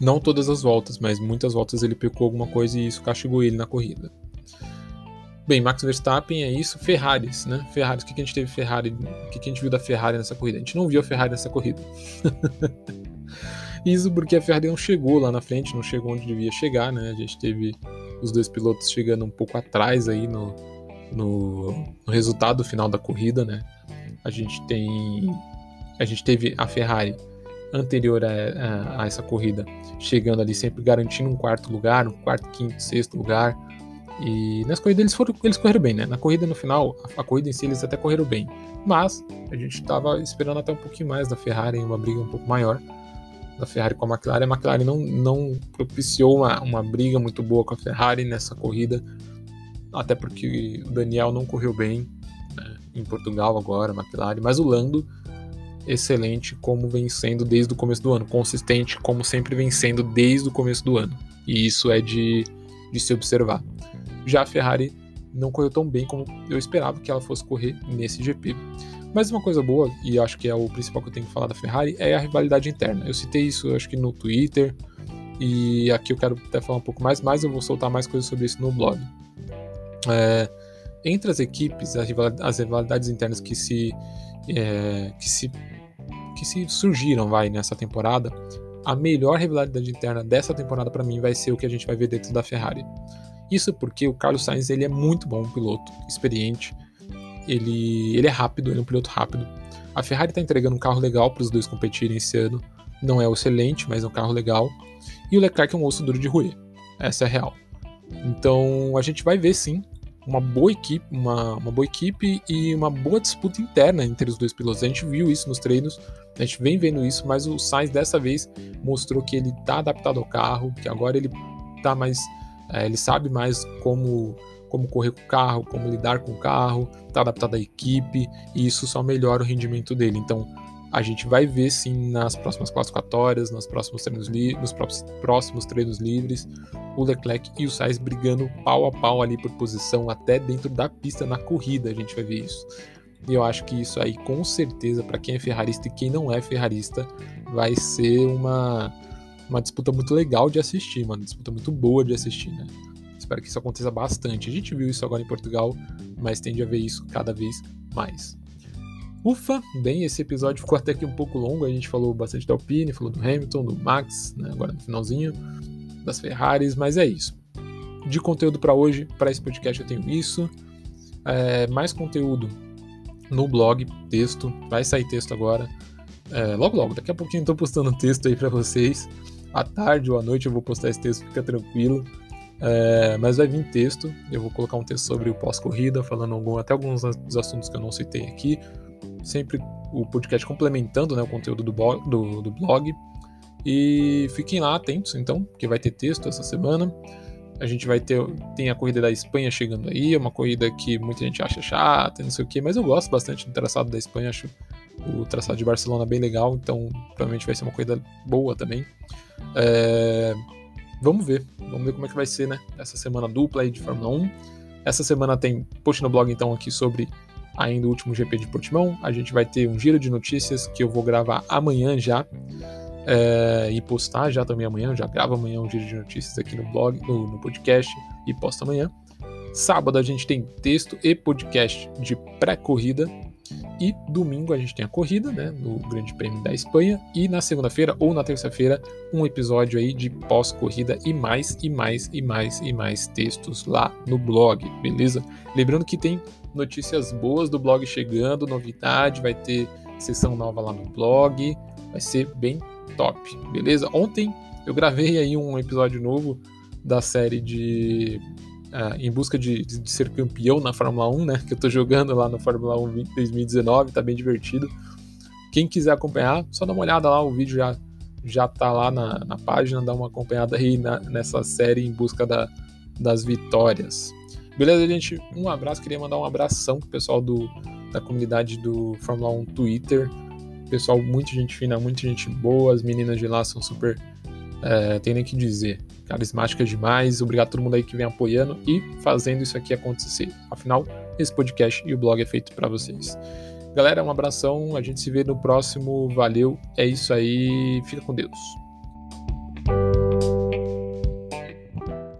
Não todas as voltas, mas muitas voltas ele pecou alguma coisa e isso castigou ele na corrida. Bem, Max Verstappen é isso. Ferraris, né? Ferraris, o que, que a gente teve Ferrari? O que, que a gente viu da Ferrari nessa corrida? A gente não viu a Ferrari nessa corrida. [LAUGHS] isso porque a Ferrari não chegou lá na frente, não chegou onde devia chegar, né? A gente teve os dois pilotos chegando um pouco atrás aí no, no, no resultado final da corrida, né? A gente tem. A gente teve a Ferrari anterior a, a, a, essa corrida chegando ali sempre garantindo um quarto lugar, um quarto, quinto, sexto lugar. E nessa corrida eles foram eles correram bem, né? Na corrida no final, a, a corrida em si eles até correram bem. Mas a gente estava esperando até um pouquinho mais da Ferrari uma briga um pouco maior da Ferrari com a McLaren. A McLaren não, não propiciou uma, uma briga muito boa com a Ferrari nessa corrida, até porque o Daniel não correu bem em Portugal agora, McLaren, mas o Lando excelente como vem sendo desde o começo do ano, consistente como sempre vem sendo desde o começo do ano. E isso é de, de se observar. Já a Ferrari não correu tão bem como eu esperava que ela fosse correr nesse GP. Mas uma coisa boa, e acho que é o principal que eu tenho que falar da Ferrari, é a rivalidade interna. Eu citei isso, acho que no Twitter, e aqui eu quero até falar um pouco mais, mas eu vou soltar mais coisas sobre isso no blog. É, entre as equipes, as rivalidades, as rivalidades internas que se, é, que se que se surgiram vai nessa temporada, a melhor rivalidade interna dessa temporada para mim vai ser o que a gente vai ver dentro da Ferrari. Isso porque o Carlos Sainz ele é muito bom piloto, experiente, ele, ele é rápido, ele é um piloto rápido. A Ferrari está entregando um carro legal para os dois competirem esse ano. Não é excelente, mas é um carro legal. E o Leclerc é um osso duro de roer. Essa é a real. Então a gente vai ver sim uma boa equipe, uma, uma boa equipe e uma boa disputa interna entre os dois pilotos. A gente viu isso nos treinos, a gente vem vendo isso, mas o Sainz dessa vez mostrou que ele está adaptado ao carro, que agora ele tá mais, é, ele sabe mais como como correr com o carro, como lidar com o carro, está adaptado à equipe e isso só melhora o rendimento dele. Então a gente vai ver sim nas próximas classificatórias, nos próximos treinos, nos próximos treinos livres, o Leclerc e o Sainz brigando pau a pau ali por posição, até dentro da pista na corrida a gente vai ver isso. E eu acho que isso aí, com certeza, para quem é ferrarista e quem não é ferrarista, vai ser uma, uma disputa muito legal de assistir, uma disputa muito boa de assistir, né? Espero que isso aconteça bastante. A gente viu isso agora em Portugal, mas tende a ver isso cada vez mais. Ufa, bem, esse episódio ficou até aqui um pouco longo. A gente falou bastante da Alpine, falou do Hamilton, do Max, né, agora no finalzinho, das Ferraris, mas é isso. De conteúdo para hoje, para esse podcast eu tenho isso. É, mais conteúdo no blog, texto, vai sair texto agora. É, logo, logo, daqui a pouquinho estou postando texto aí para vocês. À tarde ou à noite eu vou postar esse texto, fica tranquilo. É, mas vai vir texto, eu vou colocar um texto sobre o pós-corrida, falando algum, até alguns dos assuntos que eu não citei aqui sempre o podcast complementando né, o conteúdo do, do, do blog. E fiquem lá atentos, então, porque vai ter texto essa semana. A gente vai ter. Tem a corrida da Espanha chegando aí, é uma corrida que muita gente acha chata, não sei o que, mas eu gosto bastante do traçado da Espanha, acho o traçado de Barcelona bem legal, então provavelmente vai ser uma corrida boa também. É... Vamos ver, vamos ver como é que vai ser, né? Essa semana dupla aí de Fórmula 1. Essa semana tem post no blog então aqui sobre ainda o último GP de Portimão. A gente vai ter um giro de notícias que eu vou gravar amanhã já. É, e postar já também amanhã. Já gravo amanhã um giro de notícias aqui no blog, no, no podcast e posto amanhã. Sábado a gente tem texto e podcast de pré-corrida. E domingo a gente tem a corrida, né, no Grande Prêmio da Espanha, e na segunda-feira ou na terça-feira um episódio aí de pós-corrida e mais e mais e mais e mais textos lá no blog, beleza? Lembrando que tem notícias boas do blog chegando, novidade, vai ter sessão nova lá no blog, vai ser bem top, beleza? Ontem eu gravei aí um episódio novo da série de uh, em busca de, de, ser campeão na Fórmula 1, né? Que eu tô jogando lá no Fórmula 1 2019, tá bem divertido. Quem quiser acompanhar, só dá uma olhada lá, o vídeo já, já tá lá na, na página, dá uma acompanhada aí na, nessa série em busca da, das vitórias. Beleza, gente? Um abraço, queria mandar um abração pro pessoal do, da comunidade do Fórmula 1 Twitter. Pessoal, muita gente fina, muita gente boa, as meninas de lá são super é, tem nem que dizer. Carismática demais. Obrigado a todo mundo aí que vem apoiando e fazendo isso aqui acontecer. Afinal, esse podcast e o blog é feito para vocês. Galera, um abração. A gente se vê no próximo. Valeu. É isso aí. Fica com Deus.